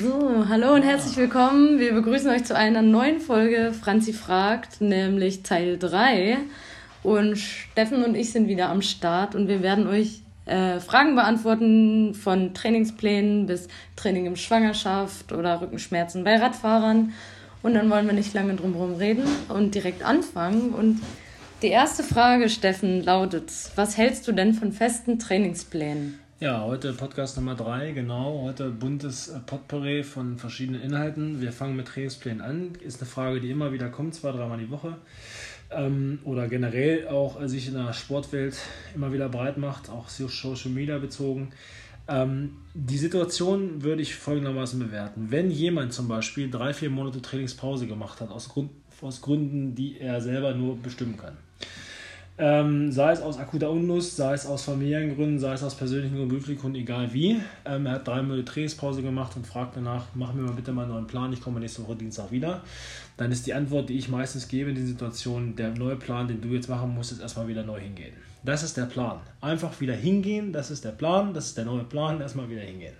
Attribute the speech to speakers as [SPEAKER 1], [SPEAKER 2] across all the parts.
[SPEAKER 1] So, hallo und herzlich willkommen. Wir begrüßen euch zu einer neuen Folge Franzi fragt, nämlich Teil 3. Und Steffen und ich sind wieder am Start und wir werden euch äh, Fragen beantworten von Trainingsplänen bis Training im Schwangerschaft oder Rückenschmerzen bei Radfahrern. Und dann wollen wir nicht lange drum herum reden und direkt anfangen. Und die erste Frage, Steffen, lautet: Was hältst du denn von festen Trainingsplänen?
[SPEAKER 2] Ja, heute Podcast Nummer 3, genau. Heute buntes äh, Potpourri von verschiedenen Inhalten. Wir fangen mit Trainingsplänen an. Ist eine Frage, die immer wieder kommt, zwei, dreimal die Woche. Ähm, oder generell auch äh, sich in der Sportwelt immer wieder breit macht, auch Social Media bezogen. Ähm, die Situation würde ich folgendermaßen bewerten. Wenn jemand zum Beispiel drei, vier Monate Trainingspause gemacht hat, aus, Grund, aus Gründen, die er selber nur bestimmen kann ähm, sei es aus akuter Unlust, sei es aus Familiengründen, sei es aus persönlichen und beruflichen Gründen, egal wie. Ähm, er hat drei Monate Trainingspause gemacht und fragt danach, mach mir mal bitte mal einen neuen Plan, ich komme nächste Woche Dienstag wieder. Dann ist die Antwort, die ich meistens gebe in den Situationen, der neue Plan, den du jetzt machen musst, ist erstmal wieder neu hingehen. Das ist der Plan. Einfach wieder hingehen, das ist der Plan, das ist der neue Plan, erstmal wieder hingehen.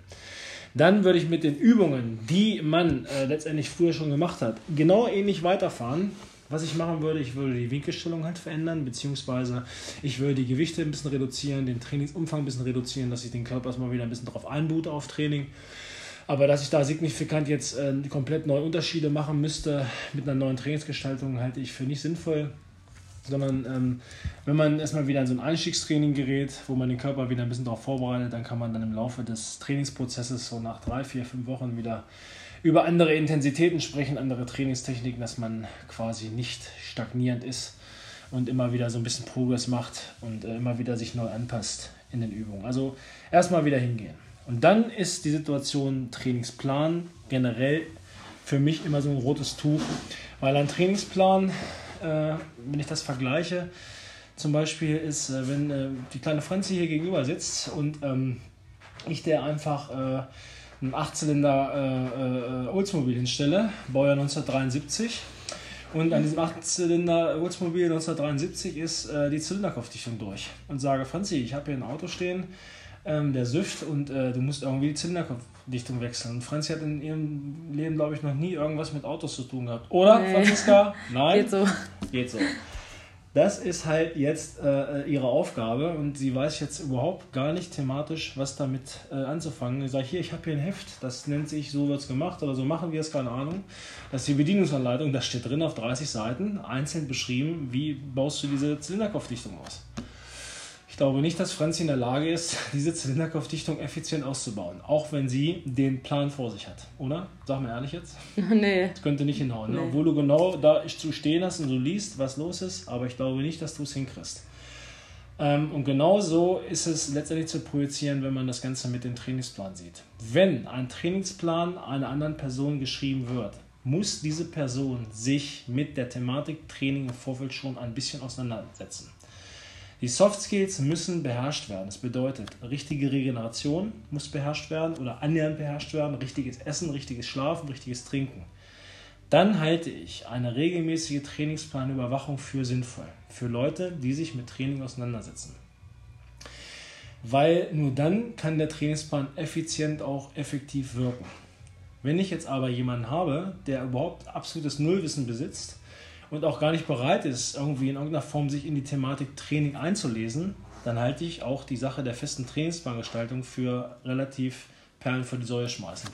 [SPEAKER 2] Dann würde ich mit den Übungen, die man äh, letztendlich früher schon gemacht hat, genau ähnlich weiterfahren was ich machen würde, ich würde die Winkelstellung halt verändern, beziehungsweise ich würde die Gewichte ein bisschen reduzieren, den Trainingsumfang ein bisschen reduzieren, dass ich den Körper erstmal wieder ein bisschen darauf einbute auf Training. Aber dass ich da signifikant jetzt äh, komplett neue Unterschiede machen müsste mit einer neuen Trainingsgestaltung, halte ich für nicht sinnvoll. Sondern ähm, wenn man erstmal wieder in so ein Einstiegstraining gerät, wo man den Körper wieder ein bisschen darauf vorbereitet, dann kann man dann im Laufe des Trainingsprozesses so nach drei, vier, fünf Wochen wieder über andere Intensitäten sprechen, andere Trainingstechniken, dass man quasi nicht stagnierend ist und immer wieder so ein bisschen Progress macht und äh, immer wieder sich neu anpasst in den Übungen. Also erstmal wieder hingehen. Und dann ist die Situation Trainingsplan generell für mich immer so ein rotes Tuch, weil ein Trainingsplan, äh, wenn ich das vergleiche, zum Beispiel ist, äh, wenn äh, die kleine Franzi hier gegenüber sitzt und ähm, ich der einfach äh, einen Achtzylinder äh, äh, Oldsmobil hinstelle, Baujahr 1973. Und an diesem Achtzylinder Oldsmobil 1973 ist äh, die Zylinderkopfdichtung durch. Und sage, Franzi, ich habe hier ein Auto stehen, ähm, der süfft und äh, du musst irgendwie die Zylinderkopfdichtung wechseln. Und Franzi hat in ihrem Leben, glaube ich, noch nie irgendwas mit Autos zu tun gehabt. Oder, nee. Franziska? Nein? Geht so. Geht so. Das ist halt jetzt äh, ihre Aufgabe und sie weiß jetzt überhaupt gar nicht thematisch, was damit äh, anzufangen. Ich sage, hier, ich habe hier ein Heft, das nennt sich So wird es gemacht oder so machen wir es, keine Ahnung. Das ist die Bedienungsanleitung, das steht drin auf 30 Seiten, einzeln beschrieben, wie baust du diese Zylinderkopfdichtung aus. Ich glaube nicht, dass Franzi in der Lage ist, diese Zylinderkopfdichtung effizient auszubauen, auch wenn sie den Plan vor sich hat, oder? Sag mal ehrlich jetzt. Nee. Das könnte nicht hinhauen, ne? nee. ne? obwohl du genau da zu stehen hast und du liest, was los ist, aber ich glaube nicht, dass du es hinkriegst. Ähm, und genau so ist es letztendlich zu projizieren, wenn man das Ganze mit dem Trainingsplan sieht. Wenn ein Trainingsplan einer anderen Person geschrieben wird, muss diese Person sich mit der Thematik Training im Vorfeld schon ein bisschen auseinandersetzen. Die Soft Skills müssen beherrscht werden. Das bedeutet, richtige Regeneration muss beherrscht werden oder annähernd beherrscht werden, richtiges Essen, richtiges Schlafen, richtiges Trinken. Dann halte ich eine regelmäßige Trainingsplanüberwachung für sinnvoll. Für Leute, die sich mit Training auseinandersetzen. Weil nur dann kann der Trainingsplan effizient auch effektiv wirken. Wenn ich jetzt aber jemanden habe, der überhaupt absolutes Nullwissen besitzt, und auch gar nicht bereit ist, irgendwie in irgendeiner Form sich in die Thematik Training einzulesen, dann halte ich auch die Sache der festen Trainingsplangestaltung für relativ Perlen vor die Säue schmeißen.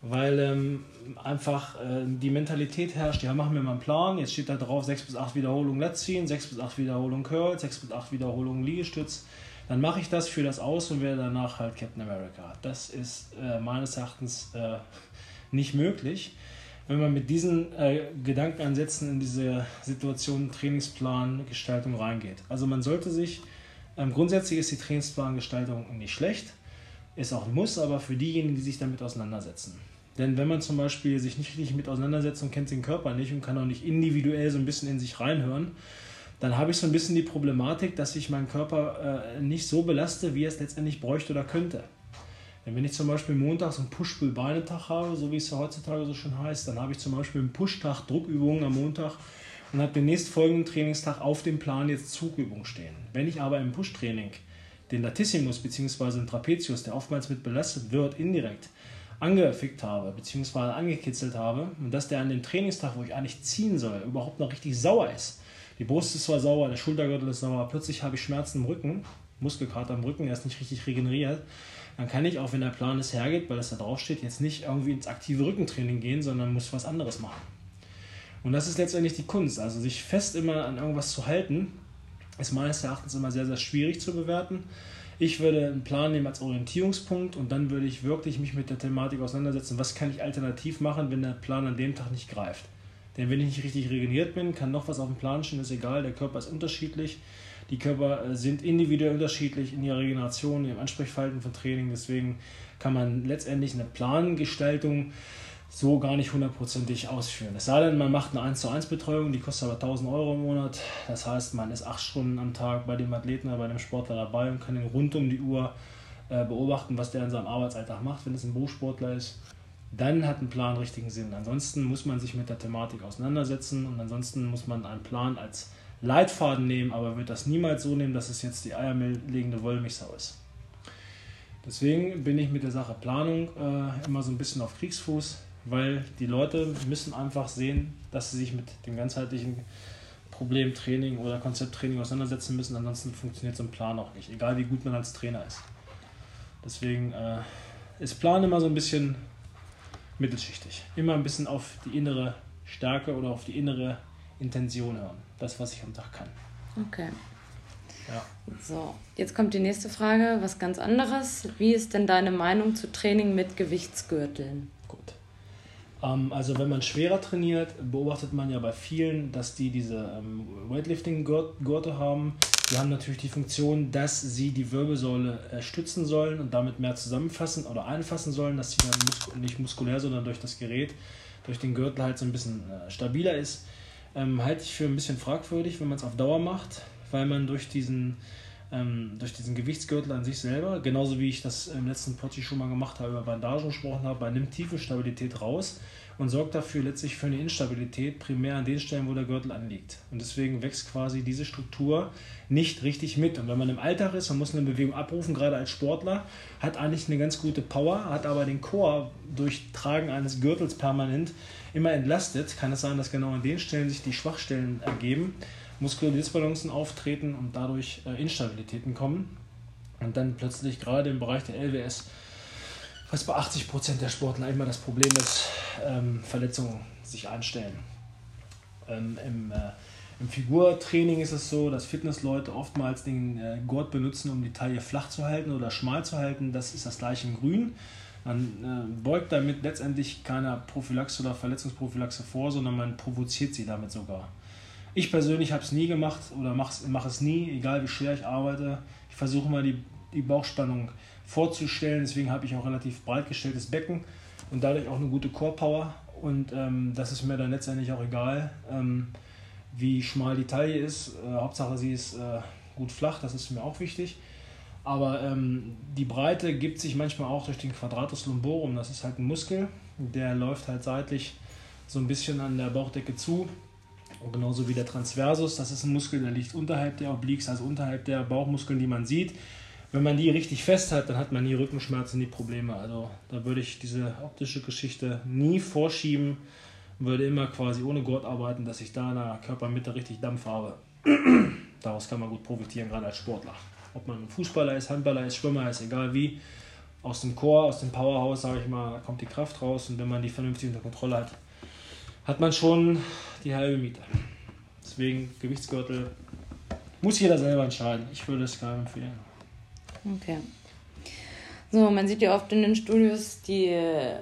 [SPEAKER 2] Weil ähm, einfach äh, die Mentalität herrscht, ja, machen wir mal einen Plan, jetzt steht da drauf 6 bis 8 Wiederholungen Latziehen, 6 bis 8 Wiederholungen Curl, 6 bis 8 Wiederholungen Liegestütz. Dann mache ich das für das aus und werde danach halt Captain America. Das ist äh, meines Erachtens äh, nicht möglich wenn man mit diesen äh, Gedankenansätzen in diese Situation Trainingsplan Gestaltung reingeht. Also man sollte sich, ähm, grundsätzlich ist die Trainingsplangestaltung nicht schlecht, ist auch ein Muss, aber für diejenigen, die sich damit auseinandersetzen. Denn wenn man zum Beispiel sich nicht richtig mit auseinandersetzt und kennt den Körper nicht und kann auch nicht individuell so ein bisschen in sich reinhören, dann habe ich so ein bisschen die Problematik, dass ich meinen Körper äh, nicht so belaste, wie er es letztendlich bräuchte oder könnte. Denn wenn ich zum Beispiel montags einen Push-Pull-Beinetag habe, so wie es ja heutzutage so schön heißt, dann habe ich zum Beispiel einen Push-Tag Druckübungen am Montag und habe den nächstfolgenden Trainingstag auf dem Plan jetzt Zugübungen stehen. Wenn ich aber im Push-Training den Latissimus bzw. den Trapezius, der oftmals mit belastet wird, indirekt, angefickt habe, beziehungsweise angekitzelt habe und dass der an dem Trainingstag, wo ich eigentlich ziehen soll, überhaupt noch richtig sauer ist. Die Brust ist zwar sauer, der Schultergürtel ist sauer, plötzlich habe ich Schmerzen im Rücken, Muskelkater im Rücken, er ist nicht richtig regeneriert. Dann kann ich auch, wenn der Plan es hergeht, weil es da draufsteht, jetzt nicht irgendwie ins aktive Rückentraining gehen, sondern muss was anderes machen. Und das ist letztendlich die Kunst. Also sich fest immer an irgendwas zu halten, ist meines Erachtens immer sehr, sehr schwierig zu bewerten. Ich würde einen Plan nehmen als Orientierungspunkt und dann würde ich wirklich mich mit der Thematik auseinandersetzen, was kann ich alternativ machen, wenn der Plan an dem Tag nicht greift. Denn wenn ich nicht richtig regeneriert bin, kann noch was auf dem Plan stehen, ist egal, der Körper ist unterschiedlich. Die Körper äh, sind individuell unterschiedlich in ihrer Regeneration, im Ansprechverhalten von Training. Deswegen kann man letztendlich eine Plangestaltung so gar nicht hundertprozentig ausführen. Es sei denn, man macht eine 1 zu 1 Betreuung, die kostet aber 1000 Euro im Monat. Das heißt, man ist acht Stunden am Tag bei dem Athleten oder bei dem Sportler dabei und kann ihn rund um die Uhr äh, beobachten, was der in seinem Arbeitsalltag macht, wenn es ein Berufssportler ist. Dann hat ein Plan richtigen Sinn. Ansonsten muss man sich mit der Thematik auseinandersetzen und ansonsten muss man einen Plan als Leitfaden nehmen, aber wird das niemals so nehmen, dass es jetzt die eierlegende Wollmilchsau ist. Deswegen bin ich mit der Sache Planung äh, immer so ein bisschen auf Kriegsfuß, weil die Leute müssen einfach sehen, dass sie sich mit dem ganzheitlichen Problem Training oder Konzepttraining auseinandersetzen müssen, ansonsten funktioniert so ein Plan auch nicht, egal wie gut man als Trainer ist. Deswegen äh, ist Plan immer so ein bisschen mittelschichtig. Immer ein bisschen auf die innere Stärke oder auf die innere Intention hören. Das, was ich am Tag kann.
[SPEAKER 1] Okay. Ja. So, jetzt kommt die nächste Frage, was ganz anderes. Wie ist denn deine Meinung zu Training mit Gewichtsgürteln?
[SPEAKER 2] Gut. Ähm, also wenn man schwerer trainiert, beobachtet man ja bei vielen, dass die diese ähm, Weightlifting-Gurte haben. Die haben natürlich die Funktion, dass sie die Wirbelsäule äh, stützen sollen und damit mehr zusammenfassen oder einfassen sollen, dass sie dann mus nicht muskulär, sondern durch das Gerät, durch den Gürtel halt so ein bisschen äh, stabiler ist ähm, halte ich für ein bisschen fragwürdig, wenn man es auf Dauer macht, weil man durch diesen, ähm, durch diesen Gewichtsgürtel an sich selber, genauso wie ich das im letzten Potti schon mal gemacht habe, über Bandagen gesprochen habe, man nimmt tiefe Stabilität raus und sorgt dafür letztlich für eine Instabilität, primär an den Stellen, wo der Gürtel anliegt. Und deswegen wächst quasi diese Struktur nicht richtig mit. Und wenn man im Alltag ist und muss eine Bewegung abrufen, gerade als Sportler, hat eigentlich eine ganz gute Power, hat aber den Chor durch Tragen eines Gürtels permanent immer entlastet, kann es sein, dass genau an den Stellen sich die Schwachstellen ergeben, muskuläre Disbalancen auftreten und dadurch äh, Instabilitäten kommen. Und dann plötzlich gerade im Bereich der LWS, was bei 80 Prozent der Sportler immer das Problem ist, ähm, Verletzungen sich einstellen. Ähm, im, äh, Im Figurtraining ist es so, dass Fitnessleute oftmals den äh, Gurt benutzen, um die Taille flach zu halten oder schmal zu halten. Das ist das gleiche in Grün. Man äh, beugt damit letztendlich keiner Prophylaxe oder Verletzungsprophylaxe vor, sondern man provoziert sie damit sogar. Ich persönlich habe es nie gemacht oder mache mach es nie, egal wie schwer ich arbeite. Ich versuche mal die, die Bauchspannung vorzustellen, deswegen habe ich auch relativ breit gestelltes Becken und dadurch auch eine gute Core Power. Und ähm, das ist mir dann letztendlich auch egal, ähm, wie schmal die Taille ist. Äh, Hauptsache, sie ist äh, gut flach, das ist mir auch wichtig. Aber ähm, die Breite gibt sich manchmal auch durch den Quadratus lumborum. Das ist halt ein Muskel, der läuft halt seitlich so ein bisschen an der Bauchdecke zu. Und genauso wie der Transversus, das ist ein Muskel, der liegt unterhalb der Obliques, also unterhalb der Bauchmuskeln, die man sieht. Wenn man die richtig fest hat, dann hat man nie Rückenschmerzen, nie Probleme. Also da würde ich diese optische Geschichte nie vorschieben, würde immer quasi ohne Gurt arbeiten, dass ich da in der Körpermitte richtig Dampf habe. Daraus kann man gut profitieren, gerade als Sportler ob man Fußballer ist, Handballer ist, Schwimmer ist, egal wie, aus dem Chor, aus dem Powerhouse, sage ich mal, kommt die Kraft raus und wenn man die vernünftig unter Kontrolle hat, hat man schon die halbe Miete. Deswegen Gewichtsgürtel muss jeder selber entscheiden. Ich würde es gar empfehlen.
[SPEAKER 1] Okay. So, man sieht ja oft in den Studios, die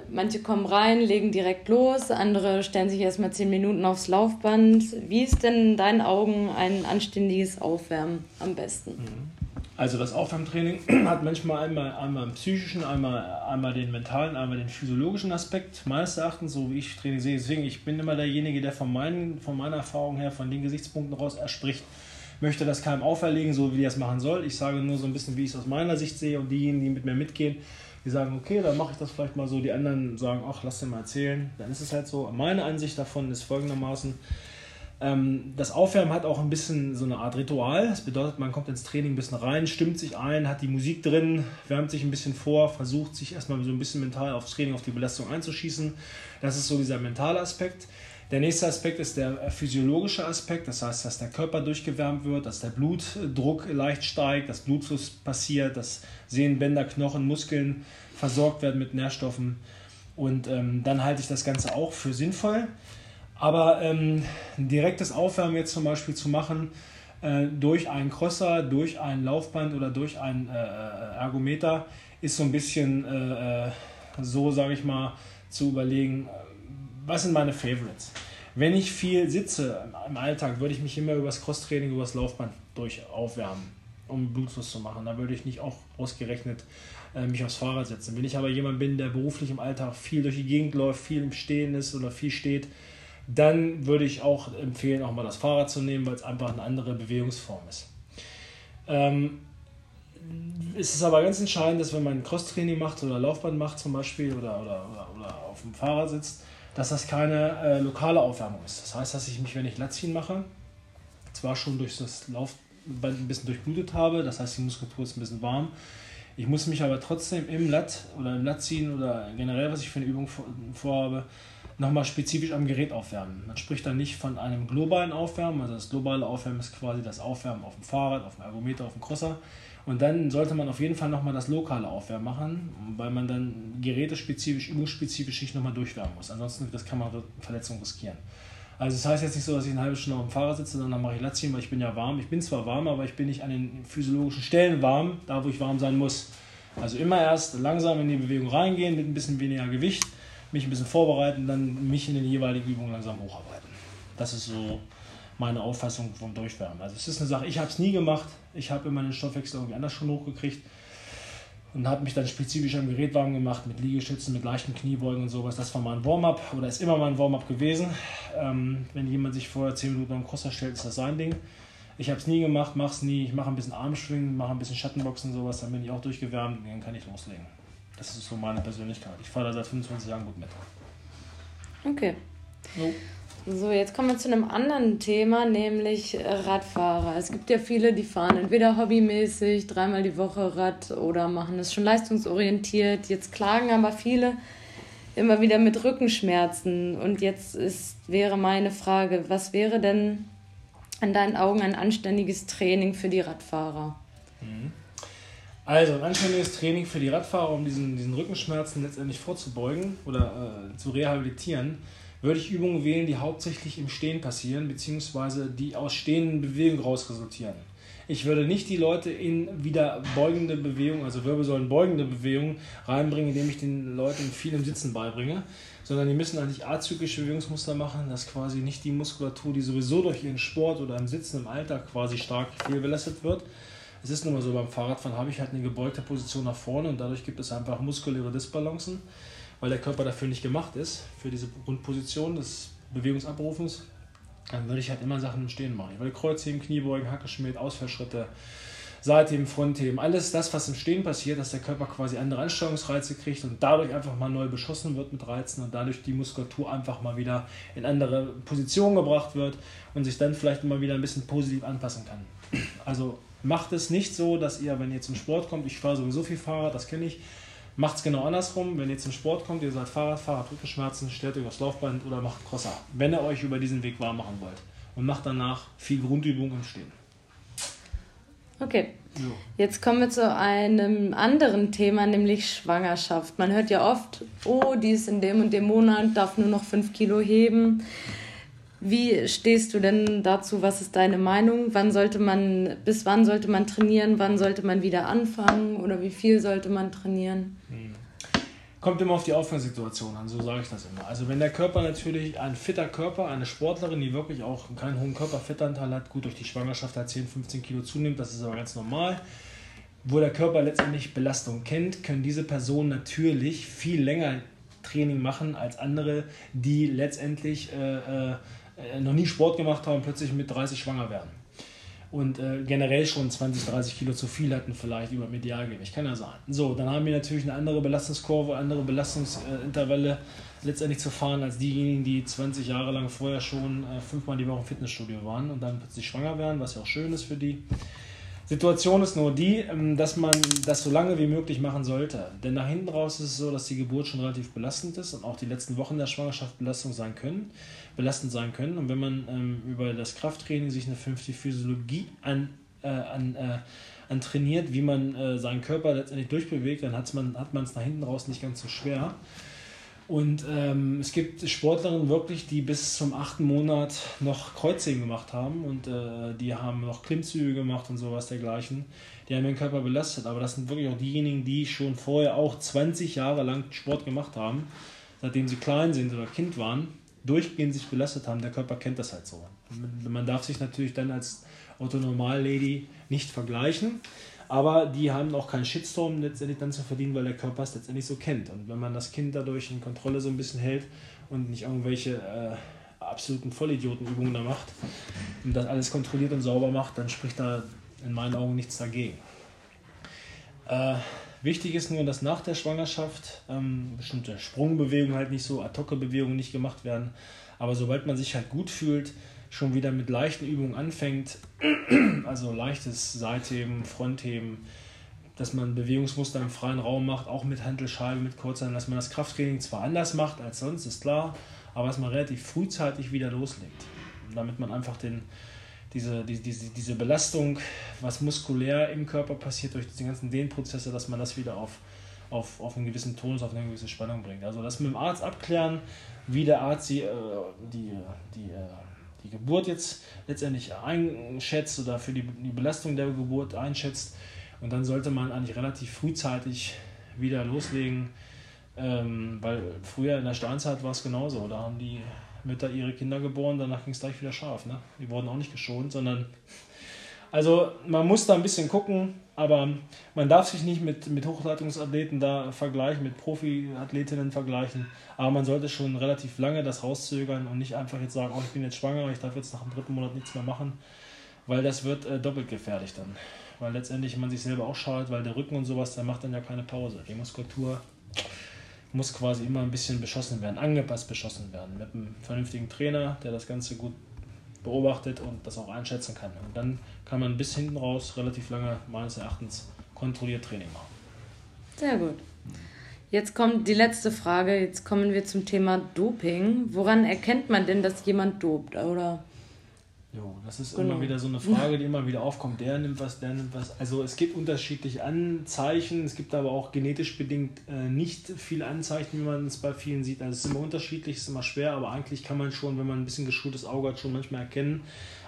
[SPEAKER 1] manche kommen rein, legen direkt los, andere stellen sich erstmal zehn Minuten aufs Laufband. Wie ist denn in deinen Augen ein anständiges Aufwärmen am besten? Mhm.
[SPEAKER 2] Also das Aufwärmtraining hat manchmal einmal, einmal einen psychischen, einmal, einmal den mentalen, einmal den physiologischen Aspekt, meines Erachtens, so wie ich Training sehe. Deswegen, ich bin immer derjenige, der von, meinen, von meiner Erfahrung her, von den Gesichtspunkten raus erspricht, möchte das keinem auferlegen, so wie er es machen soll. Ich sage nur so ein bisschen, wie ich es aus meiner Sicht sehe und diejenigen, die mit mir mitgehen, die sagen, okay, dann mache ich das vielleicht mal so. Die anderen sagen, ach, lass dir mal erzählen. Dann ist es halt so. Meine Ansicht davon ist folgendermaßen, Ähm, das Aufwärmen hat auch ein bisschen so eine Art Ritual. Das bedeutet, man kommt ins Training ein bisschen rein, stimmt sich ein, hat die Musik drin, wärmt sich ein bisschen vor, versucht sich erstmal so ein bisschen mental aufs Training, auf die Belastung einzuschießen. Das ist so dieser mentale Aspekt. Der nächste Aspekt ist der physiologische Aspekt, das heißt, dass der Körper durchgewärmt wird, dass der Blutdruck leicht steigt, dass Blutfluss passiert, dass Sehnen, Bänder, Knochen, Muskeln versorgt werden mit Nährstoffen. Und ähm, dann halte ich das Ganze auch für sinnvoll. Aber ähm, direktes Aufwärmen jetzt zum Beispiel zu machen äh, durch einen Crosser, durch ein Laufband oder durch ein äh, äh Ergometer ist so ein bisschen äh, äh so, sage ich mal, zu überlegen, was sind meine Favorites. Wenn ich viel sitze im Alltag, würde ich mich immer über das Crosstraining, über das Laufband durch aufwärmen, um Blutfluss zu machen. Da würde ich nicht auch ausgerechnet äh, mich aufs Fahrrad setzen. Wenn ich aber jemand bin, der beruflich im Alltag viel durch die Gegend läuft, viel im Stehen ist oder viel steht, dann würde ich auch empfehlen, auch mal das Fahrrad zu nehmen, weil es einfach eine andere Bewegungsform ist. Ähm, es ist aber ganz entscheidend, dass wenn man Crosstraining macht oder Laufband macht zum Beispiel oder, oder, oder, oder auf dem Fahrrad sitzt, dass das keine äh, lokale Aufwärmung ist. Das heißt, dass ich mich, wenn ich Latziehen mache, zwar schon durch das Laufband ein bisschen durchblutet habe, das heißt, die Muskulatur ist ein bisschen warm. Ich muss mich aber trotzdem im Lat oder im Latziehen oder generell, was ich für eine Übung vorhabe, nochmal spezifisch am Gerät aufwärmen. Man spricht dann nicht von einem globalen Aufwärmen, also das globale Aufwärmen ist quasi das Aufwärmen auf dem Fahrrad, auf dem Ergometer, auf dem Crosser. Und dann sollte man auf jeden Fall nochmal das lokale Aufwärmen machen, weil man dann gerätespezifisch, übungsspezifisch sich nochmal durchwärmen muss. Ansonsten das kann man Verletzungen riskieren. Also das heißt jetzt nicht so, dass ich eine halbe Stunde auf dem Fahrrad sitze, sondern mache ich Latzien, weil ich bin ja warm. Ich bin zwar warm, aber ich bin nicht an den physiologischen Stellen warm, da wo ich warm sein muss. Also immer erst langsam in die Bewegung reingehen mit ein bisschen weniger Gewicht mich ein bisschen vorbereiten, dann mich in den jeweiligen Übungen langsam hocharbeiten. Das ist so meine Auffassung vom Durchwärmen. Also es ist eine Sache, ich habe es nie gemacht. Ich habe immer den Stoffwechsel irgendwie anders schon hochgekriegt und habe mich dann spezifisch am Gerät warm gemacht mit Liegestützen, mit leichten Kniebeugen und sowas. Das war mein Warm-up oder ist immer mein Warm-up gewesen. Ähm, wenn jemand sich vorher 10 Minuten am Crosser stellt, ist das sein Ding. Ich habe es nie gemacht, mache es nie. Ich mache ein bisschen Armschwingen, mache ein bisschen Schattenboxen und sowas, dann bin ich auch durchgewärmt und dann kann ich loslegen. Das ist so meine Persönlichkeit. Ich fahre da seit 25 Jahren gut mit.
[SPEAKER 1] Okay. No. So, jetzt kommen wir zu einem anderen Thema, nämlich Radfahrer. Es gibt ja viele, die fahren entweder hobbymäßig dreimal die Woche Rad oder machen es schon leistungsorientiert. Jetzt klagen aber viele immer wieder mit Rückenschmerzen. Und jetzt ist, wäre meine Frage, was wäre denn in deinen Augen ein anständiges Training für die Radfahrer?
[SPEAKER 2] Mhm. Also ein anständiges Training für die Radfahrer, um diesen, diesen Rückenschmerzen letztendlich vorzubeugen oder äh, zu rehabilitieren, würde ich Übungen wählen, die hauptsächlich im Stehen passieren, beziehungsweise die aus stehenden Bewegungen raus resultieren. Ich würde nicht die Leute in wieder beugende Bewegungen, also Wirbelsäulen beugende Bewegungen reinbringen, indem ich den Leuten viel im Sitzen beibringe, sondern die müssen eigentlich azyklische Bewegungsmuster machen, dass quasi nicht die Muskulatur, die sowieso durch ihren Sport oder im Sitzen im Alltag quasi stark fehlbelastet wird, es ist nun mal so, beim Fahrradfahren habe ich halt eine gebeugte Position nach vorne und dadurch gibt es einfach muskuläre Disbalancen, weil der Körper dafür nicht gemacht ist, für diese Grundposition des Bewegungsabrufens. Dann würde ich halt immer Sachen im Stehen machen. Ich würde Kreuzheben, Kniebeugen, Hackeschmied, Ausfallschritte, Seitheben, Frontheben, alles das, was im Stehen passiert, dass der Körper quasi andere Ansteuerungsreize kriegt und dadurch einfach mal neu beschossen wird mit Reizen und dadurch die Muskulatur einfach mal wieder in andere Positionen gebracht wird und sich dann vielleicht mal wieder ein bisschen positiv anpassen kann. Also Macht es nicht so, dass ihr, wenn ihr zum Sport kommt, ich fahre sowieso viel Fahrrad, das kenne ich, macht es genau andersrum. Wenn ihr zum Sport kommt, ihr seid Fahrradfahrer, habt Rückenschmerzen, stellt euch aufs Laufband oder macht Crosser, wenn ihr euch über diesen Weg warm machen wollt. Und macht danach viel Grundübung im Stehen.
[SPEAKER 1] Okay. Jo. Jetzt kommen wir zu einem anderen Thema, nämlich Schwangerschaft. Man hört ja oft, oh, die ist in dem und dem Monat, darf nur noch 5 Kilo heben. Wie stehst du denn dazu? Was ist deine Meinung? Wann sollte man, bis wann sollte man trainieren? Wann sollte man wieder anfangen? Oder wie viel sollte man trainieren?
[SPEAKER 2] Kommt immer auf die Aufgangssituation an, so sage ich das immer. Also wenn der Körper natürlich ein fitter Körper, eine Sportlerin, die wirklich auch keinen hohen Körperfettanteil hat, gut durch die Schwangerschaft hat 10, 15 Kilo zunimmt, das ist aber ganz normal. Wo der Körper letztendlich Belastung kennt, können diese Personen natürlich viel länger Training machen als andere, die letztendlich äh, äh, äh, noch nie Sport gemacht haben, plötzlich mit 30 schwanger werden. Und äh, generell schon 20, 30 Kilo zu viel hatten, vielleicht über Medialgewicht. Kann ja sein. So, dann haben wir natürlich eine andere Belastungskurve, andere Belastungsintervalle letztendlich zu fahren als diejenigen, die 20 Jahre lang vorher schon äh, fünfmal die Woche im Fitnessstudio waren und dann plötzlich schwanger werden, was ja auch schön ist für die. Situation ist nur die, ähm, dass man das so lange wie möglich machen sollte. Denn nach hinten raus ist es so, dass die Geburt schon relativ belastend ist und auch die letzten Wochen der Schwangerschaft Belastung sein können, belastend sein können. Und wenn man ähm, über das Krafttraining sich eine vernünftige Physiologie an, äh, an, äh, an trainiert, wie man äh, seinen Körper letztendlich durchbewegt, dann hat man es nach hinten raus nicht ganz so schwer. Und ähm, es gibt Sportlerinnen wirklich, die bis zum achten Monat noch Kreuzheben gemacht haben und äh, die haben noch Klimmzüge gemacht und sowas dergleichen. Die haben ihren Körper belastet, aber das sind wirklich auch diejenigen, die schon vorher auch 20 Jahre lang Sport gemacht haben, seitdem sie klein sind oder Kind waren, durchgehend sich belastet haben. Der Körper kennt das halt so. Man darf sich natürlich dann als Otto-Normal-Lady nicht vergleichen. Aber die haben auch keinen Shitstorm letztendlich dann zu verdienen, weil der Körper es letztendlich so kennt. Und wenn man das Kind dadurch in Kontrolle so ein bisschen hält und nicht irgendwelche äh, absoluten Vollidiotenübungen da macht und das alles kontrolliert und sauber macht, dann spricht da in meinen Augen nichts dagegen. Äh, wichtig ist nur, dass nach der Schwangerschaft ähm, bestimmte Sprungbewegungen halt nicht so, Ad-Hoc-Bewegungen nicht gemacht werden. Aber sobald man sich halt gut fühlt, schon wieder mit leichten Übungen anfängt, also leichtes Seitheben, Frontheben, dass man Bewegungsmuster im freien Raum macht, auch mit Handelscheibe, mit Kurzhandeln, dass man das Krafttraining zwar anders macht als sonst, ist klar, aber dass man relativ frühzeitig wieder loslegt, damit man einfach den, diese, diese, diese Belastung, was muskulär im Körper passiert durch diese ganzen Dehnprozesse, dass man das wieder auf, auf, auf einen gewissen Tonus, auf eine gewisse Spannung bringt. Also das mit dem Arzt abklären, wie der Arzt die, äh, die, die äh, die Geburt jetzt letztendlich einschätzt oder für die, die Belastung der Geburt einschätzt. Und dann sollte man eigentlich relativ frühzeitig wieder loslegen, ähm, weil früher in der Steinzeit war es genauso. Da haben die Mütter ihre Kinder geboren, danach ging es gleich wieder scharf. Ne? Die wurden auch nicht geschont, sondern also man muss da ein bisschen gucken, aber man darf sich nicht mit, mit Hochleitungsathleten da vergleichen, mit Profiathletinnen vergleichen. Aber man sollte schon relativ lange das rauszögern und nicht einfach jetzt sagen, oh, ich bin jetzt schwanger, ich darf jetzt nach dem dritten Monat nichts mehr machen, weil das wird äh, doppelt gefährlich dann. Weil letztendlich man sich selber auch schadet, weil der Rücken und sowas, der macht dann ja keine Pause. Die Muskulatur muss quasi immer ein bisschen beschossen werden, angepasst beschossen werden. Mit einem vernünftigen Trainer, der das Ganze gut beobachtet und das auch einschätzen kann. Und dann kann man bis hinten raus relativ lange meines Erachtens kontrolliert Training machen.
[SPEAKER 1] Sehr gut. Jetzt kommt die letzte Frage. Jetzt kommen wir zum Thema Doping. Woran erkennt man denn, dass jemand dopt? Oder
[SPEAKER 2] Jo, das ist genau. immer wieder so eine Frage, die immer wieder aufkommt. Der nimmt was, der nimmt was. Also es gibt unterschiedliche Anzeichen, es gibt aber auch genetisch bedingt äh, nicht viele Anzeichen, wie man es bei vielen sieht. Also es ist immer unterschiedlich, es ist immer schwer, aber eigentlich kann man schon, wenn man ein bisschen geschultes Auge hat, schon manchmal erkennen,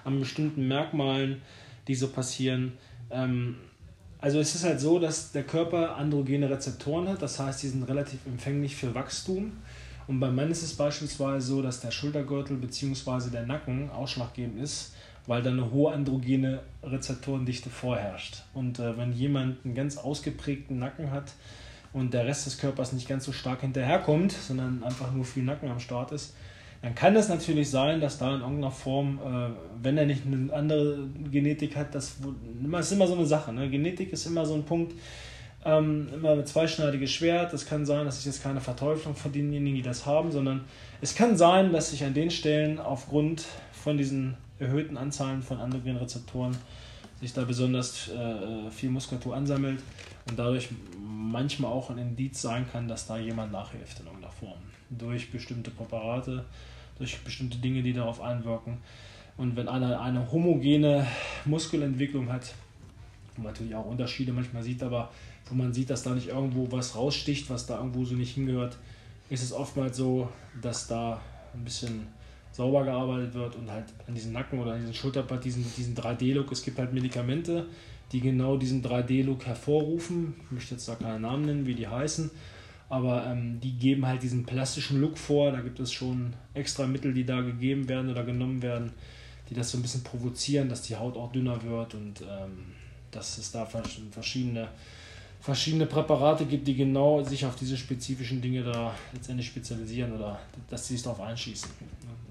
[SPEAKER 2] an bestimmten Merkmalen, die so passieren. Ähm, also es ist halt so, dass der Körper androgene Rezeptoren hat, das heißt, die sind relativ empfänglich für Wachstum. Und beim Mann ist es beispielsweise so, dass der Schultergürtel bzw. der Nacken ausschlaggebend ist, weil da eine hohe androgene Rezeptorendichte vorherrscht. Und äh, wenn jemand einen ganz ausgeprägten Nacken hat und der Rest des Körpers nicht ganz so stark hinterherkommt, sondern einfach nur viel Nacken am Start ist, dann kann es natürlich sein, dass da in irgendeiner Form, äh, wenn er nicht eine andere Genetik hat, das, ist immer so eine Sache. Ne? Genetik ist immer so ein Punkt, ähm, immer ein zweischneidiges Schwert. Es kann sein, dass ich jetzt keine Verteuflung von denjenigen, die das haben, sondern es kann sein, dass sich an den Stellen aufgrund von diesen erhöhten Anzahlen von androgenen Rezeptoren sich da besonders äh, viel Muskulatur ansammelt und dadurch manchmal auch ein Indiz sein kann, dass da jemand nachhilft in irgendeiner Form. Durch bestimmte Präparate, durch bestimmte Dinge, die darauf einwirken. Und wenn einer eine homogene Muskelentwicklung hat, wo man natürlich auch Unterschiede manchmal sieht, aber wo man sieht, dass da nicht irgendwo was raussticht, was da irgendwo so nicht hingehört, ist es oftmals so, dass da ein bisschen sauber gearbeitet wird und halt an diesen Nacken oder an diesen Schulterpart, diesen, diesen 3D-Look, es gibt halt Medikamente, die genau diesen 3D-Look hervorrufen. Ich möchte jetzt da keinen Namen nennen, wie die heißen, aber ähm, die geben halt diesen plastischen Look vor. Da gibt es schon extra Mittel, die da gegeben werden oder genommen werden, die das so ein bisschen provozieren, dass die Haut auch dünner wird und ähm, dass es da verschiedene verschiedene Präparate gibt, die genau sich auf diese spezifischen Dinge da letztendlich spezialisieren oder dass sie sich darauf einschießen.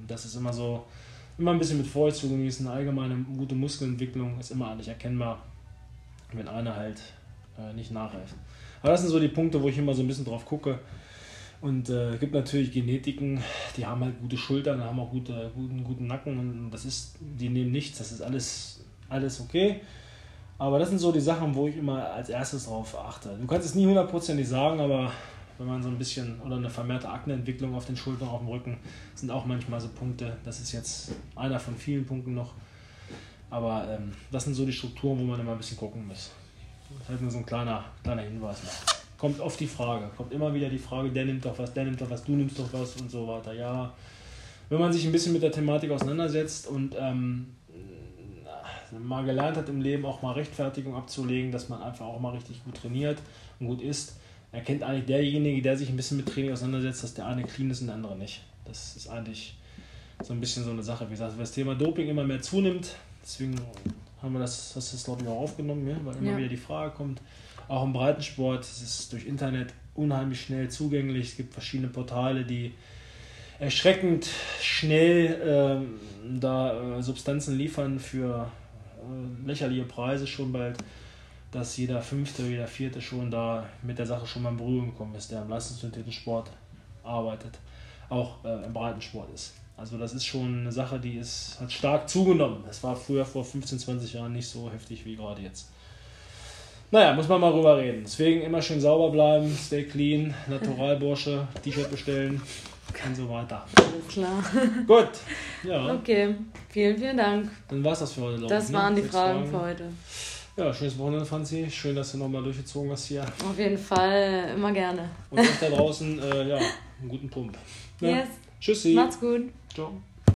[SPEAKER 2] Und das ist immer so, immer ein bisschen mit Vorsicht zu genießen. Allgemeine gute Muskelentwicklung ist immer eigentlich erkennbar, wenn einer halt äh, nicht nachreift. Aber das sind so die Punkte, wo ich immer so ein bisschen drauf gucke. Und es äh, gibt natürlich Genetiken, die haben halt gute Schultern, haben auch gute, guten, guten Nacken und das ist, die nehmen nichts, das ist alles, alles okay. Aber das sind so die Sachen, wo ich immer als erstes drauf achte. Du kannst es nie hundertprozentig sagen, aber wenn man so ein bisschen oder eine vermehrte Akneentwicklung auf den Schultern, auf dem Rücken, sind auch manchmal so Punkte. Das ist jetzt einer von vielen Punkten noch. Aber ähm, das sind so die Strukturen, wo man immer ein bisschen gucken muss. Das ist halt nur so ein kleiner, kleiner Hinweis noch. Kommt oft die Frage, kommt immer wieder die Frage, der nimmt doch was, der nimmt doch was, du nimmst doch was und so weiter. Ja, wenn man sich ein bisschen mit der Thematik auseinandersetzt und ähm, mal gelernt hat im Leben auch mal Rechtfertigung abzulegen, dass man einfach auch mal richtig gut trainiert und gut isst, erkennt eigentlich derjenige, der sich ein bisschen mit Training auseinandersetzt, dass der eine clean ist und der andere nicht. Das ist eigentlich so ein bisschen so eine Sache. Wie gesagt, wenn das Thema Doping immer mehr zunimmt, deswegen haben wir das, das ist glaube ich auch aufgenommen, ja? weil immer ja. wieder die Frage kommt, auch im Breitensport, es ist durch Internet unheimlich schnell zugänglich, es gibt verschiedene Portale, die erschreckend schnell äh, da äh, Substanzen liefern für äh, lächerliche Preise schon bald, dass jeder Fünfte, jeder Vierte schon da mit der Sache schon mal in Berührung gekommen ist, der im leistungsorientierten Sport arbeitet, auch äh, im Breitensport ist. Also das ist schon eine Sache, die ist, hat stark zugenommen. Das war früher vor 15, 20 Jahren nicht so heftig wie gerade jetzt. Naja, muss man mal drüber reden. Deswegen immer schön sauber bleiben, stay clean, Naturalbursche, T-Shirt bestellen und so weiter.
[SPEAKER 1] Alles klar.
[SPEAKER 2] Gut. Ja.
[SPEAKER 1] Okay, vielen, vielen Dank.
[SPEAKER 2] Dann war es das für heute.
[SPEAKER 1] Das ich, ne? waren die Fragen, Fragen, für heute.
[SPEAKER 2] Ja, schönes Wochenende, Franzi. Schön, dass du nochmal durchgezogen hast hier.
[SPEAKER 1] Auf jeden Fall, immer gerne.
[SPEAKER 2] Und euch da draußen, äh, ja, einen guten Pump.
[SPEAKER 1] Ja. Yes.
[SPEAKER 2] Tschüssi.
[SPEAKER 1] Macht's gut.
[SPEAKER 2] Ciao.